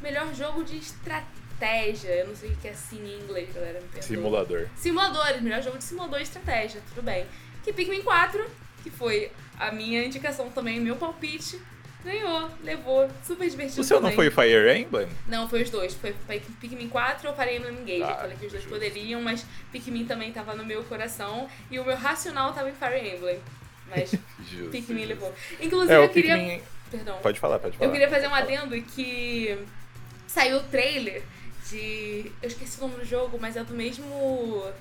melhor jogo de estratégia. Eu não sei o que é assim em inglês, galera. Me perdoa. Simulador. Simuladores, melhor jogo de simulador de estratégia, tudo bem. Que Pikmin 4, que foi a minha indicação também, meu palpite, ganhou, levou, super divertido O seu não também. foi Fire Emblem? Não, foi os dois. Foi Pikmin 4 ou Fire Emblem Engage. Ah, eu falei que os dois justo. poderiam, mas Pikmin também tava no meu coração. E o meu racional tava em Fire Emblem. Mas (laughs) Justo, Pikmin justo. levou. Inclusive, É, eu o queria... Pikmin... Perdão. Pode falar, pode falar. Eu queria fazer um adendo que saiu o trailer de. Eu esqueci o nome do jogo, mas é do mesmo.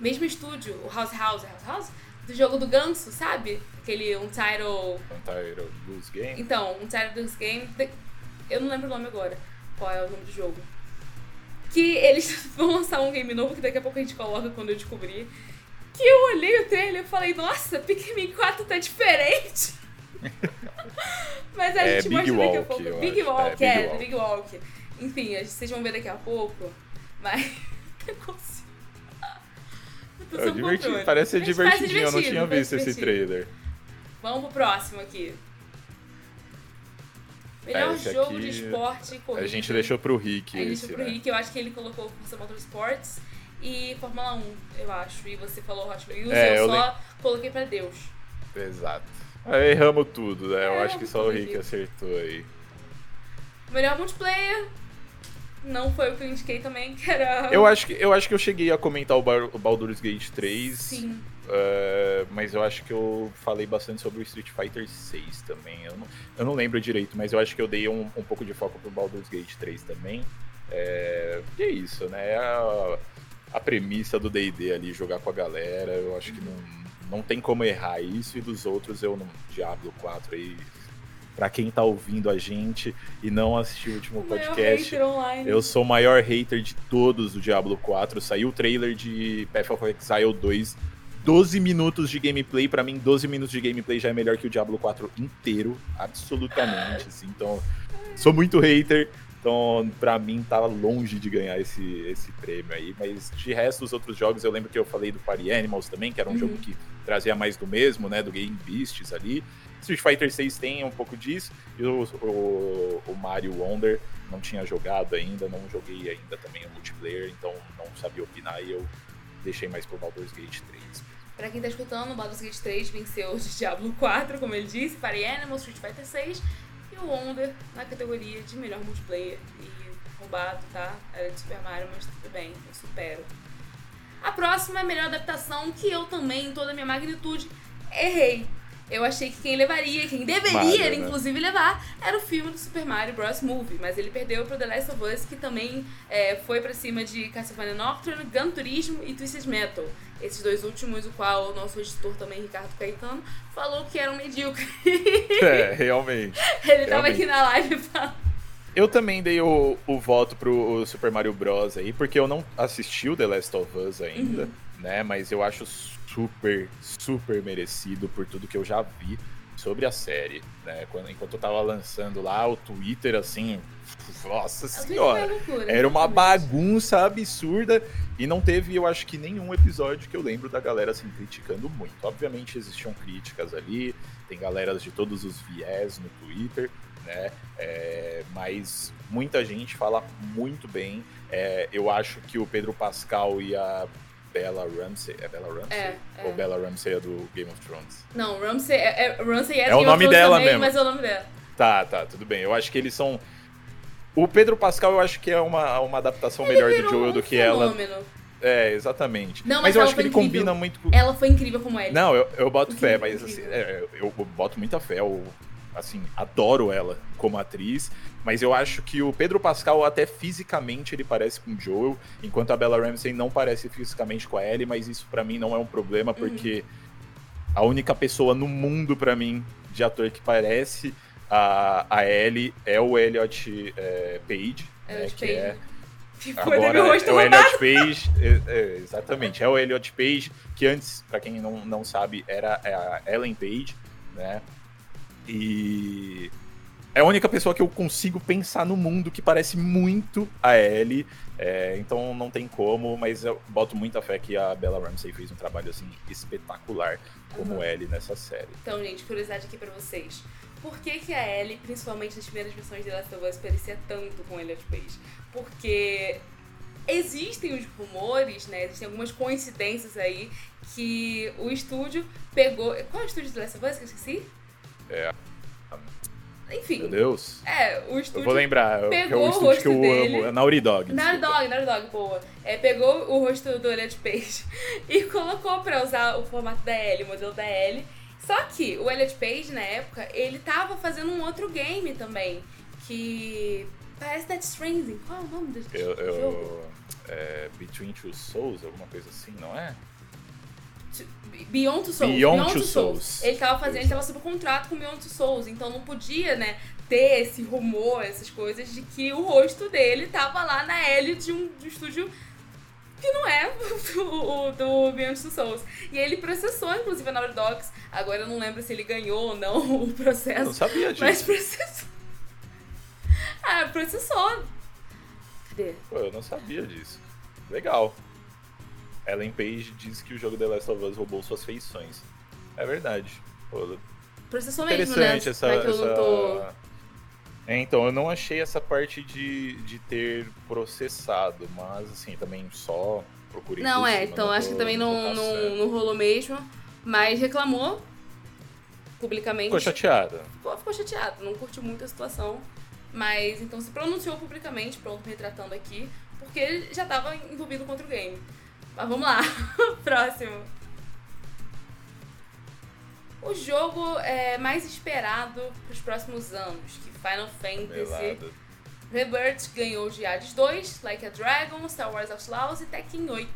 Mesmo estúdio, o House House, House House? Do jogo do Ganso, sabe? aquele Untitled... Untitled Goose Game? Então, Untitled Goose Game, eu não lembro o nome agora, qual é o nome do jogo. Que eles (laughs) vão lançar um game novo, que daqui a pouco a gente coloca quando eu descobrir. Que eu olhei o trailer e falei, nossa, Pikmin 4 tá diferente. (laughs) Mas a É gente Big mostra daqui a Walk, pouco. Big. Walk, É, é, Big Walk. Big Walk. Enfim, vocês vão ver daqui a pouco. Mas. (laughs) consigo. Eu tô É divertido, parece ser parece divertidinho, eu não divertido, tinha visto esse divertido. trailer. Vamos pro próximo aqui. Melhor É, jogo aqui de esporte corrida. A gente deixou pro Rick A gente esse, deixou pro né? Rick, eu acho que ele colocou Força Motorsports e Fórmula 1, eu acho. E você falou Hot Wheels, É, eu, eu só coloquei pra Deus. Exato. Aí erramos tudo, né? Eu É, acho que só o Rick acertou aí. Melhor multiplayer. Não foi o que eu indiquei também, que era. Eu acho que eu, acho que eu cheguei a comentar o, Bar- o Baldur's Gate 3, Sim. eh, mas eu acho que eu falei bastante sobre o Street Fighter 6 também. Eu não, eu não lembro direito, mas eu acho que eu dei um, um pouco de foco pro Baldur's Gate 3 também. É, e é isso, né? É a, a premissa do D&D ali, jogar com a galera, eu acho que não, não tem como errar isso, e dos outros eu não... Diablo 4 aí... Pra quem tá ouvindo a gente e não assistiu o último O podcast, eu sou o maior hater de todos do Diablo 4. Saiu o trailer de Path of Exile 2. 12 minutos de gameplay. Pra mim, 12 minutos de gameplay já é melhor que o Diablo 4 inteiro. Absolutamente. Assim, então, sou muito hater. Então, pra mim, tá longe de ganhar esse, esse prêmio aí. Mas de resto, os outros jogos, eu lembro que eu falei do Party Animals também, que era um Uhum. jogo que trazia mais do mesmo, né? Do Game Beasts ali. Street Fighter 6 tem um pouco disso. E o, o, o Mario Wonder não tinha jogado ainda, não joguei ainda também o multiplayer, então não sabia opinar e eu deixei mais pro Baldur's Gate 3. Pra quem tá escutando, o Baldur's Gate 3 venceu o de (laughs) Diablo 4, como ele disse, Party Animals, Street Fighter 6 e o Wonder na categoria de melhor multiplayer. E roubado, tá? Era de Super Mario, mas tudo bem, eu supero. A próxima é a melhor adaptação, que eu também, em toda a minha magnitude, errei. Eu achei que quem levaria, quem deveria, Mario, né? inclusive, levar, era o filme do Super Mario Bros. Movie. Mas ele perdeu pro The Last of Us, que também é, foi pra cima de Castlevania Nocturne, Gran Turismo e Twisted Metal. Esses dois últimos, o qual o nosso editor também, Ricardo Caetano, falou que eram medíocres. (laughs) É, (laughs) realmente. ele tava Realmente. aqui na live falando. Eu também dei o, o voto pro Super Mario Bros. aí, porque eu não assisti o The Last of Us ainda, né? Mas eu acho super, super merecido por tudo que eu já vi sobre a série, né? Quando, enquanto eu tava lançando lá o Twitter, assim, nossa senhora. loucura, Era uma bagunça absurda e não teve, eu acho que nenhum episódio que eu lembro da galera assim criticando muito. Obviamente existiam críticas ali, tem galeras de todos os viés no Twitter, né? É, mas muita gente fala muito bem. É, eu acho que o Pedro Pascal e a Bella Ramsey, é Bella Ramsey? É, é. Ou Bella Ramsey é do Game of Thrones? Não, Ramsey é, é, Ramsey é, É o nome dela também, mesmo. mas é o nome dela. Tá, tá, tudo bem. Eu acho que eles são. O Pedro Pascal eu acho que é uma, uma adaptação melhor do Joel um do que ela. fenômeno. É, exatamente. Não, mas, mas eu ela acho que ele incrível. combina muito com. Ela foi incrível como Ellie. Não, eu, eu boto fé, Incrível, mas assim, incrível. é, eu boto muita fé. Eu, assim, adoro ela como atriz, mas eu acho que o Pedro Pascal, até fisicamente, ele parece com o Joel, enquanto a Bella Ramsey não parece fisicamente com a Ellie, mas isso pra mim não é um problema, porque a única pessoa no mundo, pra mim, de ator que parece a, a Ellie é o Elliot é, Page, né, Elliot que Page. é Que foi Agora teve o rosto é o. Elliot Page, é, é, exatamente, é o Elliot Page, que antes, pra quem não, não sabe, era a Ellen Page, né? E é a única pessoa que eu consigo pensar no mundo que parece muito a Ellie, é, então não tem como, mas eu boto muita fé que a Bella Ramsey fez um trabalho assim espetacular como Uhum. Ellie nessa série. Então, gente, curiosidade aqui pra vocês. Por que, que a Ellie, principalmente nas primeiras versões de Last of Us, parecia tanto com Elliot Page? Porque existem os rumores, né? Existem algumas coincidências aí que o estúdio pegou. Qual é o estúdio de Last of Us que eu esqueci? É. Enfim. Meu Deus. É, o Eu estúdio. vou lembrar, que é pegou o o estúdio que eu rosto dele. amo, é Naughty Dog. Naughty. Dog, Naughty Dog, boa. É, pegou o rosto do Elliot Page (laughs) e colocou pra usar o formato da Ellie, o modelo da Ellie. Só que o Elliot Page, na época, ele tava fazendo um outro game também, que parece Death Stranding. Qual é o nome do Eu, jogo? eu, é, Between Two Souls, alguma coisa assim, não é? Beyond Two Souls. Beyond, Beyond Two Souls. Souls. Ele tava fazendo, ele tava sob contrato com Beyond Two Souls, então não podia, né, ter esse rumor, essas coisas, de que o rosto dele tava lá na L de um, de um estúdio que não é (laughs) o, o do Beyond Two Souls. E ele processou, inclusive, a Naughty Dogs. Agora eu não lembro se ele ganhou ou não (laughs) o processo. Eu não sabia disso. Mas processou. Ah, processou. Cadê? Pô, eu não sabia disso. Legal. Ellen Page diz que o jogo The Last of Us roubou suas feições. É verdade. Pô, Processou mesmo, né? interessante essa. Eu essa... tô... É, então, eu não achei essa parte de, de ter processado, mas assim, também só procurei. Não, é, cima, então acho tô- que também não, não, não rolou mesmo. Mas reclamou publicamente. Ficou chateada. ficou, ficou chateado, não curtiu muito a situação. Mas então se pronunciou publicamente, pronto, retratando aqui, porque ele já tava envolvido contra o game. Mas vamos lá, (laughs) próximo. O jogo é mais esperado para os próximos anos, que Final Fantasy. Rebirth ganhou de Hades 2, Like a Dragon, Star Wars Outlaws e Tekken 8.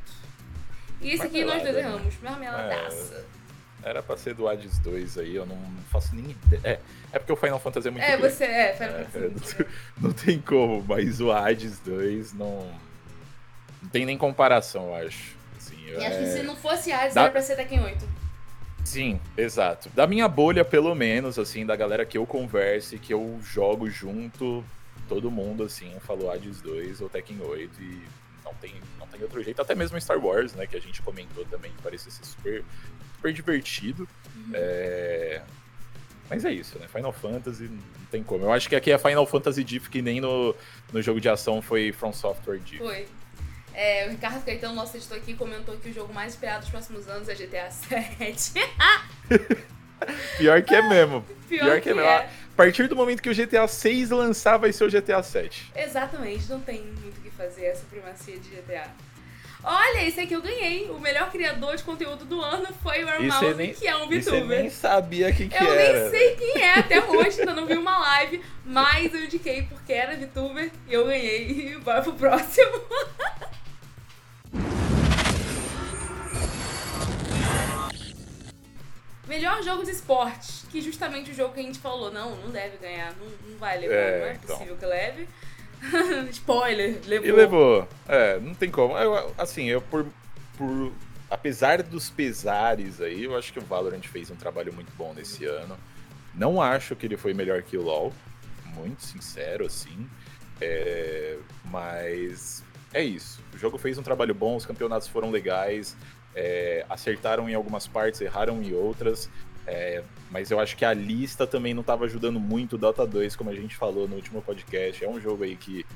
E esse aqui nós dois Marmelada, né? erramos, marmeladaça. Era pra ser do Hades 2 aí, eu não faço nem ideia. É, é porque o Final Fantasy é muito É, grande. você é, Final É, Fantasy. é, não, (laughs) não tem como, mas o Hades 2 não. Não tem nem comparação, eu acho. E acho que é- se não fosse Hades, Dá- era pra ser Tekken 8. Sim, exato. Da minha bolha, pelo menos, assim, da galera que eu converse, que eu jogo junto, todo mundo, assim, falou Hades 2 ou Tekken 8 e não tem, não tem outro jeito. Até mesmo Star Wars, né, que a gente comentou também, que parecia ser super, super divertido. É... Mas é isso, né? Final Fantasy não tem como. Eu acho que aqui é Final Fantasy Diff, que nem no, no jogo de ação foi From Software Diff. Foi. É, o Ricardo Caetano, nosso editor aqui, comentou que o jogo mais esperado dos próximos anos é GTA VII. (laughs) Pior que é mesmo. (laughs) Pior, Pior que, que é mesmo. é. A partir do momento que o GTA 6 lançar, vai ser o GTA 7. Exatamente, não tem muito o que fazer, a supremacia de GTA. Olha, esse aqui eu ganhei. O melhor criador de conteúdo do ano foi o Armouse, nem- que é um E você VTuber. nem sabia quem que Eu era. nem sei quem é até hoje, ainda não vi uma live, mas eu indiquei porque era VTuber e eu ganhei. E bora pro próximo. (laughs) Melhor jogo de esporte, que justamente o jogo que a gente falou, não, não deve ganhar, não, não vai levar, É, não é então. possível que leve. (laughs) Spoiler, levou. E levou. É, não tem como. Eu, assim, eu por, por. Apesar dos pesares aí, eu acho que o Valorant fez um trabalho muito bom nesse ano. Não acho que ele foi melhor que o LoL. Muito sincero, assim. É, mas é isso. O jogo fez um trabalho bom, os campeonatos foram legais. É, acertaram em algumas partes, erraram em outras. é, mas eu acho que a lista também não estava ajudando muito o Dota 2, como a gente falou no último podcast. É um jogo aí que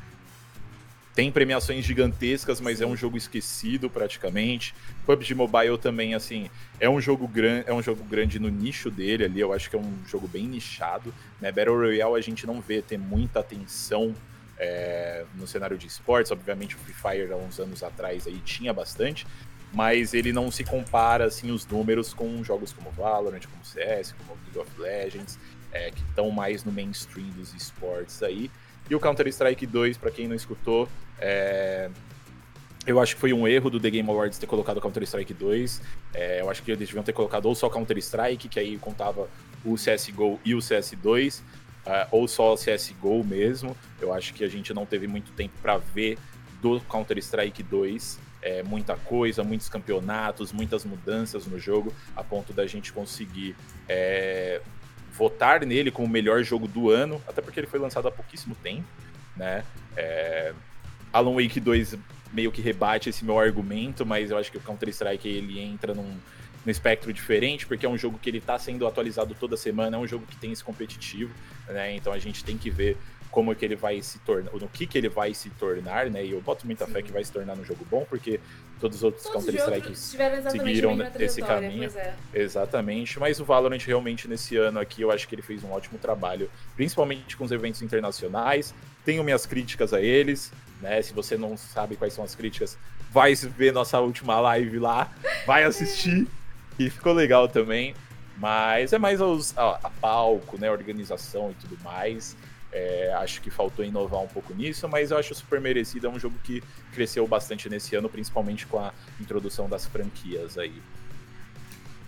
tem premiações gigantescas, mas é um jogo esquecido praticamente. PUBG Mobile também, assim, é um jogo grande, é um jogo grande no nicho dele ali. Eu acho que é um jogo bem nichado. Né? Battle Royale a gente não vê ter muita atenção é, no cenário de esportes. Obviamente o Free Fire há uns anos atrás aí tinha bastante, mas ele não se compara assim os números com jogos como Valorant, como CS, como League of Legends, é, que estão mais no mainstream dos esportes aí. E o Counter-Strike 2, para quem não escutou, é, eu acho que foi um erro do The Game Awards ter colocado Counter-Strike 2. É, eu acho que eles deviam ter colocado ou só Counter-Strike, que aí contava o CSGO e o CS2, ah, ou só o CSGO mesmo. Eu acho que a gente não teve muito tempo para ver do Counter-Strike 2. É, muita coisa, muitos campeonatos, muitas mudanças no jogo, a ponto da gente conseguir é, votar nele como o melhor jogo do ano, até porque ele foi lançado há pouquíssimo tempo, né? É, Alan Wake 2 meio que rebate esse meu argumento, mas eu acho que o Counter-Strike ele entra num, num espectro diferente, porque é um jogo que ele tá sendo atualizado toda semana, é um jogo que tem esse competitivo, né? Então a gente tem que ver como é que ele vai se tornar, no que que ele vai se tornar, né? E eu boto muita fé Sim. que vai se tornar um jogo bom, porque todos os outros Counter-Strike seguiram esse caminho. é. Exatamente, mas o Valorant realmente nesse ano aqui eu acho que ele fez um ótimo trabalho, principalmente com os eventos internacionais. Tenho minhas críticas a eles, né? Se você não sabe quais são as críticas, vai ver nossa última live lá, vai assistir, e ficou legal também. Mas é mais os, a, a palco, né? A organização e tudo mais. É, acho que faltou inovar um pouco nisso, mas eu acho super merecido. É um jogo que cresceu bastante nesse ano, principalmente com a introdução das franquias aí.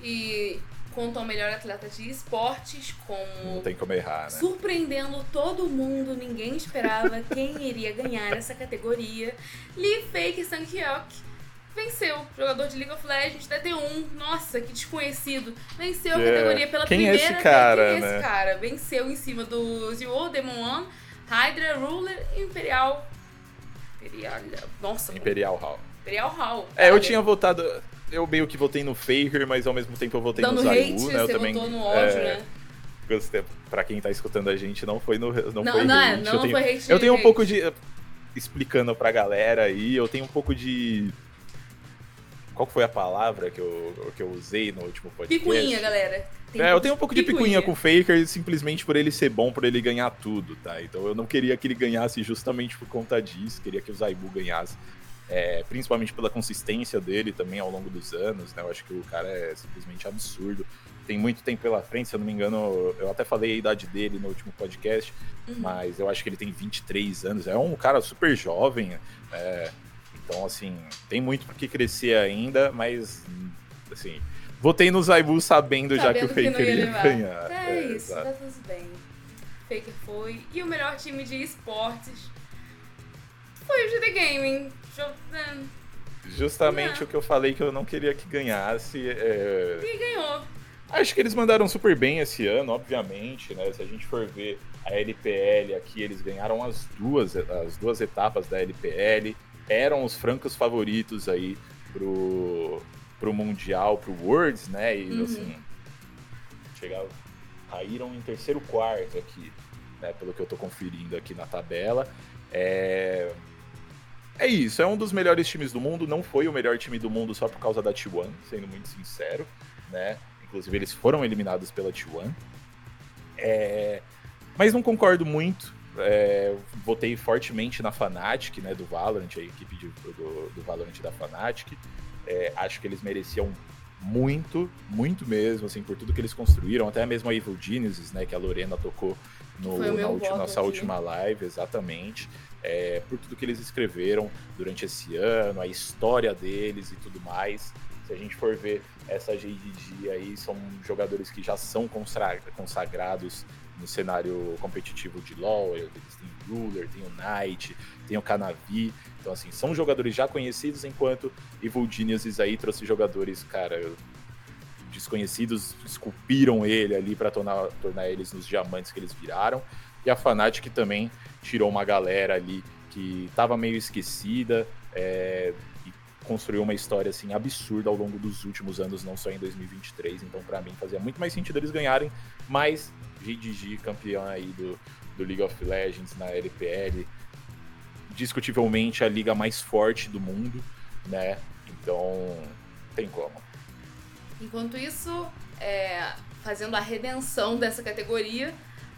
E quanto ao melhor atleta de esportes, como. Não tem como errar, né? Surpreendendo todo mundo, ninguém esperava quem iria ganhar essa categoria. Lee Fake Sang-hyuk venceu. Jogador de League of Legends da T1. Nossa, que desconhecido. Venceu a categoria pela Quem primeira é esse cara, vez. Quem é né? esse cara? Venceu em cima do Zio, Demon One, Hydra, Ruler e Imperial. Imperial. Nossa, Imperial Hall. Imperial Hall. É, eu tinha votado. Eu meio que votei no Faker, mas ao mesmo tempo eu votei Dando no hate, Zayu, né? Eu você também. votou no ódio, é, né? Pra quem tá escutando a gente, não foi no. Não, Não, foi não é, hate. não eu tenho, foi hate, Eu tenho um hate. pouco de. Explicando pra galera aí, eu tenho um pouco de. Qual foi a palavra que eu, que eu usei no último podcast? Picuinha, galera. Tem É, eu tenho um pouco de picuinha com o Faker simplesmente por ele ser bom, por ele ganhar tudo, tá? Então eu não queria que ele ganhasse justamente por conta disso, queria que o Zaibu ganhasse. é, principalmente pela consistência dele também ao longo dos anos, né? Eu acho que o cara é simplesmente absurdo. Tem muito tempo pela frente, se eu não me engano, eu até falei a idade dele no último podcast, Uhum. mas eu acho que ele tem 23 anos. É um cara super jovem, é, então, assim, tem muito por que crescer ainda, mas, assim, votei no Zaibu sabendo, já que o Sabendo Faker não ia, levar. ganhar. É, isso, exato. tá tudo bem. Faker foi. E o melhor time de esportes foi o GD Gaming. É, Justamente o que eu falei que eu não queria que ganhasse. é, E ganhou. Acho que eles mandaram super bem esse ano, obviamente, né? Se a gente for ver a LPL aqui, eles ganharam as duas, as duas etapas da LPL, eram os francos favoritos aí pro, pro Mundial, pro Worlds, né? E Uhum. assim, chegaram, caíram em terceiro quarto aqui, né? Pelo que eu tô conferindo aqui na tabela. É... É isso, é um dos melhores times do mundo. Não foi o melhor time do mundo só por causa da T1, sendo muito sincero, né? Inclusive, eles foram eliminados pela T1. É, Mas não concordo muito. É, Votei fortemente na Fnatic, né? Do Valorant, a equipe de- do, do Valorant da Fnatic. É, acho que eles mereciam muito, muito mesmo, assim, por tudo que eles construíram. Até mesmo a Evil Geniuses, né? Que a Lorena tocou no, na nossa aqui. última live, exatamente. É, por tudo que eles escreveram durante esse ano, a história deles e tudo mais. Se a gente for ver essa GDG aí, são jogadores que já são consagrados no cenário competitivo de LoL. Eles têm o Ruler, tem o Knight, tem o Canavi. Então, assim, são jogadores já conhecidos, enquanto Evil Geniuses aí trouxe jogadores, cara, desconhecidos, esculpiram ele ali para tornar, tornar eles nos diamantes que eles viraram. E a Fnatic também tirou uma galera ali que estava meio esquecida é, e construiu uma história assim absurda ao longo dos últimos anos, não só em 2023. Então, para mim, fazia muito mais sentido eles ganharem, mas GDG, campeão aí do, do League of Legends na LPL, discutivelmente a liga mais forte do mundo, né? Então, tem como. Enquanto isso, é, fazendo a redenção dessa categoria,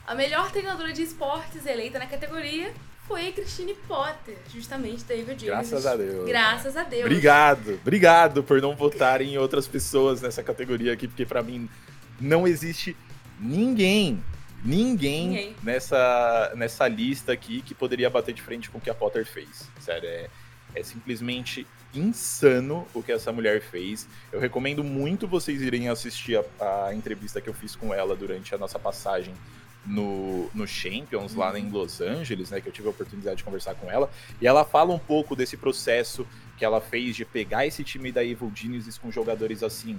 a melhor treinadora de esportes eleita na categoria foi a Christine Potter, justamente da Evil Geniuses. Graças a Deus. Graças a Deus. Obrigado, obrigado por não votarem em outras pessoas nessa categoria aqui, porque pra mim não existe ninguém, ninguém, Ninguém. Nessa, nessa lista aqui que poderia bater de frente com o que a Potter fez. Sério, é, é simplesmente insano o que essa mulher fez. Eu recomendo muito vocês irem assistir a, a entrevista que eu fiz com ela durante a nossa passagem no, no Champions, lá em Los Angeles, né? Que eu tive a oportunidade de conversar com ela. E ela fala um pouco desse processo que ela fez de pegar esse time da Evil Geniuses com jogadores assim.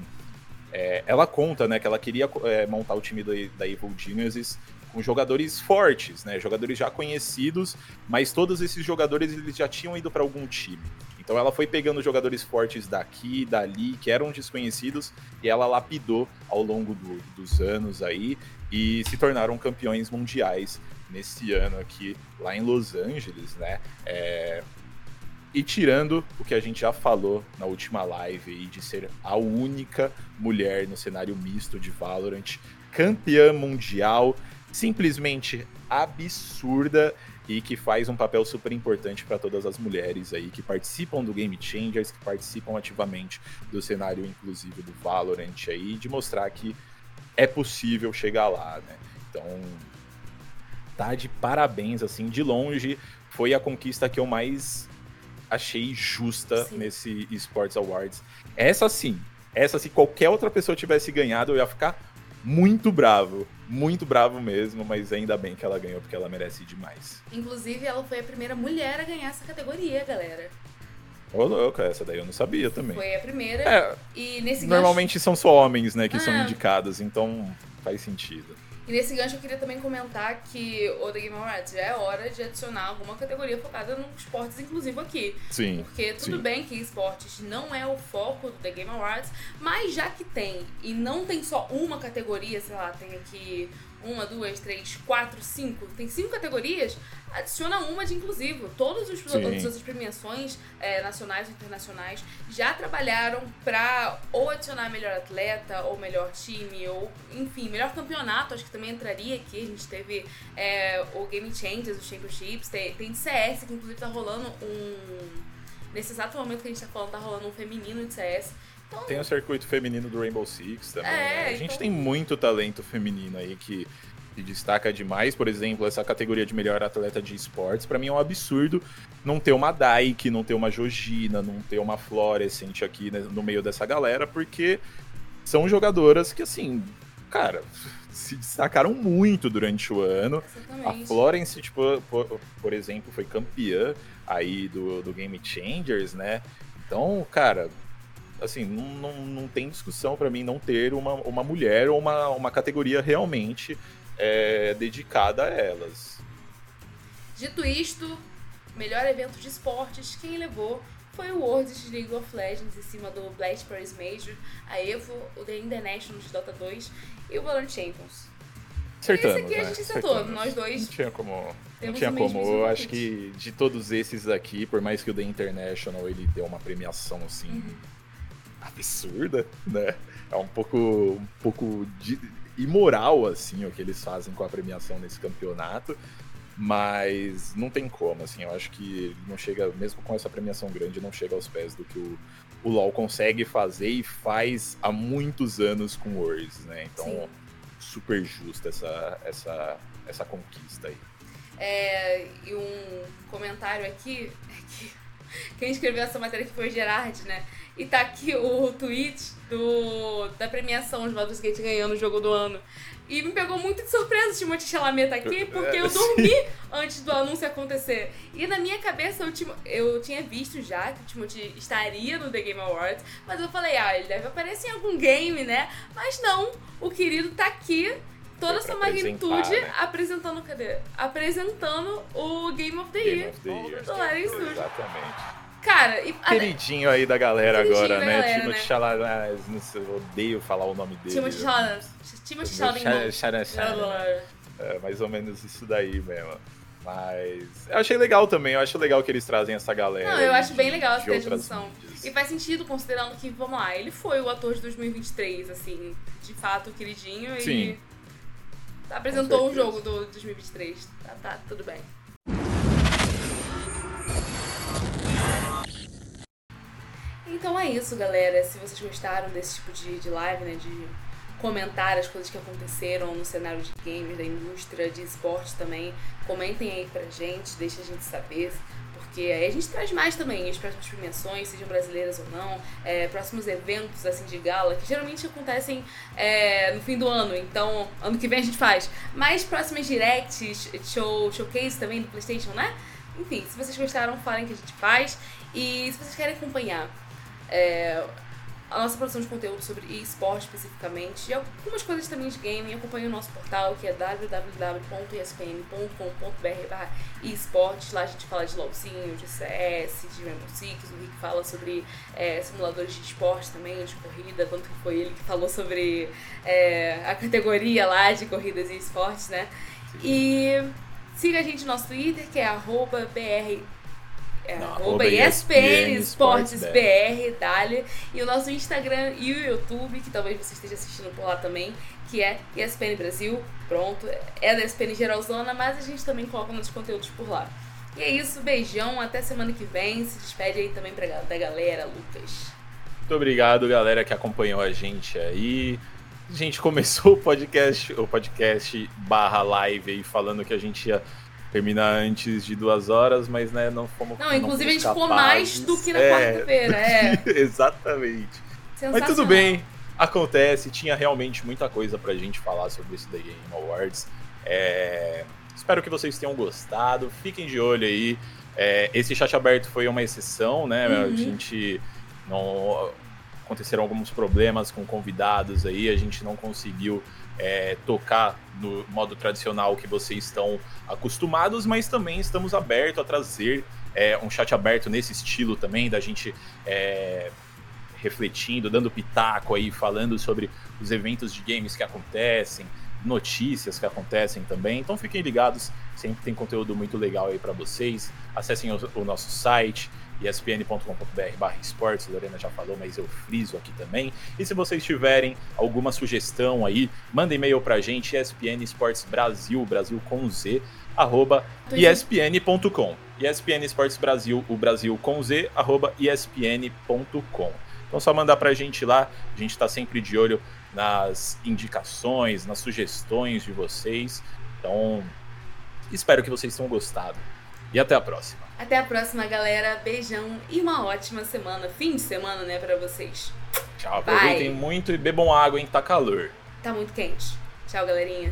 É, ela conta, né, que ela queria é, montar o time da, da Evil Geniuses com jogadores fortes, né, jogadores já conhecidos, mas todos esses jogadores eles já tinham ido para algum time. Então ela foi pegando jogadores fortes daqui, dali, que eram desconhecidos, e ela lapidou ao longo do- dos anos aí e se tornaram campeões mundiais nesse ano aqui lá em Los Angeles, né? É, E tirando o que a gente já falou na última live aí de ser a única mulher no cenário misto de Valorant, campeã mundial, simplesmente absurda e que faz um papel super importante para todas as mulheres aí que participam do Game Changers, que participam ativamente do cenário inclusive do Valorant aí, de mostrar que é possível chegar lá, né? Então, tá de parabéns assim, de longe foi a conquista que eu mais achei justa Sim. nesse Sports Awards. Essa sim, Essa, se qualquer outra pessoa tivesse ganhado, eu ia ficar muito bravo. Muito bravo mesmo, mas ainda bem que ela ganhou, porque ela merece demais. Inclusive, ela foi a primeira mulher a ganhar essa categoria, galera. Ô, louco, essa daí eu não sabia também. Foi a primeira. É, e nesse normalmente gancho... são só homens, né, que ah. são indicados, então faz sentido. E nesse gancho eu queria também comentar que o The Game Awards já é hora de adicionar alguma categoria focada nos esportes inclusivo aqui. Sim. Porque tudo sim. bem que esportes não é o foco do The Game Awards, mas já que tem, e não tem só uma categoria, sei lá, tem aqui uma, duas, três, quatro, cinco, tem cinco categorias, adiciona uma de inclusivo. Todos os todas as premiações é, nacionais e internacionais já trabalharam para ou adicionar melhor atleta, ou melhor time, ou enfim, melhor campeonato, acho que também entraria aqui. A gente teve é, o Game Changers, os Championships, tem, tem CS, que inclusive tá rolando um. Nesse exato momento que a gente tá falando, tá rolando um feminino de CS. Então, Tem o circuito feminino do Rainbow Six também. É, né? A gente então- tem muito talento feminino aí que, que destaca demais. Por exemplo, essa categoria de melhor atleta de esportes, pra mim é um absurdo não ter uma Daik, não ter uma Jogina, não ter uma Florescent aqui né, no meio dessa galera, porque são jogadoras que, assim, cara, se destacaram muito durante o ano. A exatamente. Florence, tipo, por, por exemplo, foi campeã aí do, do Game Changers, né? Então, cara, assim, não, não, não tem discussão pra mim não ter uma, uma mulher ou uma, uma categoria realmente é, dedicada a elas. Dito isto, melhor evento de esportes, quem levou foi o Worlds League of Legends em cima do Blast Paris Major, a EVO, o The International de Dota 2 e o Valorant Champions. Acertamos, Esse aqui a né? gente acertou, nós dois Não tinha como. Não tinha como. Eu acho que de todos esses aqui, por mais que o The International ele deu uma premiação assim Uhum. Absurda, né? É um pouco, um pouco de- imoral assim o que eles fazem com a premiação nesse campeonato, mas não tem como, assim. Eu acho que não chega, mesmo com essa premiação grande, não chega aos pés do que o, o LoL consegue fazer e faz há muitos anos com o Worlds, né? Então, Sim. super justa essa, essa, essa conquista aí. É, e um comentário aqui é que quem escreveu essa matéria aqui foi o Gerard, né? E tá aqui o tweet do, da premiação de Baldur's Gate ganhando o jogo do ano. E me pegou muito de surpresa o Timothée Chalamet tá aqui, porque eu É, (laughs) dormi antes do anúncio acontecer. E na minha cabeça eu, Timo- eu tinha visto já que o Timothée estaria no The Game Awards, mas eu falei, ah, ele deve aparecer em algum game, né? Mas não, o querido tá aqui, toda essa magnitude, né? apresentando, cadê? Apresentando o Game of the Game Year. of the Year. do Larry Sul. Exatamente. Cara, e Queridinho aí da galera Queridinho agora, da né? galera, Timothée né? Chalamet, eu odeio falar o nome dele. Timothée Chalamet. Timothée Chalamet. É mais ou menos isso daí mesmo. Mas eu achei legal também, eu acho legal que eles trazem essa galera. Não, eu acho de- bem legal essa mídias. E faz sentido considerando que, vamos lá, ele foi o ator de 2023, assim, de fato, queridinho, Sim. e apresentou o certeza. jogo do 2023. Tá, tá, tudo bem. Então é isso, galera. Se vocês gostaram desse tipo de, de live, né, de comentar as coisas que aconteceram no cenário de games, da indústria, de esporte também, comentem aí pra gente, deixa a gente saber. Porque aí a gente traz mais também as próximas premiações, sejam brasileiras ou não, é, próximos eventos assim de gala, que geralmente acontecem é, no fim do ano, então ano que vem a gente faz. Mais próximas directs, show, showcase também do Playstation, né? Enfim, se vocês gostaram, falem que a gente faz. E se vocês querem acompanhar é, a nossa produção de conteúdo sobre esporte especificamente e algumas coisas também de gaming, acompanhe o nosso portal que é www.espn.com.br esportes. Lá a gente fala de LOLzinho, de CS, de Rainbow Six, o Rick fala sobre é, simuladores de esporte também, de corrida, tanto que foi ele que falou sobre é, a categoria lá de corridas e esportes, né? E siga a gente no nosso Twitter, que é arroba BR é, Não, arroba arroba ESPN Esportes BR, dali. E o nosso Instagram e o YouTube, que talvez você esteja assistindo por lá também, que é ESPN Brasil. Pronto, é da ESPN Geralzona, mas a gente também coloca nossos conteúdos por lá. E é isso, beijão, até semana que vem. Se despede aí também pra, da galera, Lucas. Muito obrigado, galera, que acompanhou a gente aí. A gente começou o podcast, o podcast barra live aí, falando que a gente ia terminar antes de duas horas, mas né, não fomos Não, inclusive a gente ficou mais do que na É, quarta-feira, é. (laughs) Exatamente. Mas tudo bem, acontece. Tinha realmente muita coisa pra gente falar sobre esse The Game Awards. É... Espero que vocês tenham gostado. Fiquem de olho aí. É... Esse chat aberto foi uma exceção, né? Uhum. A gente não aconteceram alguns problemas com convidados aí, a gente não conseguiu é, tocar no modo tradicional que vocês estão acostumados, mas também estamos abertos a trazer é, um chat aberto nesse estilo também, da gente é, refletindo, dando pitaco aí, falando sobre os eventos de games que acontecem, notícias que acontecem também. Então fiquem ligados, sempre tem conteúdo muito legal aí para vocês. Acessem o, o nosso site espn.com.br esportes, Lorena já falou, mas eu friso aqui também. E se vocês tiverem alguma sugestão aí, manda e-mail pra gente, ESPN Esportes Brasil, Brasil com Z, arroba espn.com. ESPN Esportes Brasil, o Brasil com Z, arroba espn.com. Então só mandar pra gente lá, a gente tá sempre de olho nas indicações, nas sugestões de vocês. Então, espero que vocês tenham gostado. E até a próxima. Até a próxima, galera. Beijão e uma ótima semana. Fim de semana, né, pra vocês. Tchau. Aproveitem Bye. muito e bebam água, hein? Tá calor. Tá muito quente. Tchau, galerinha.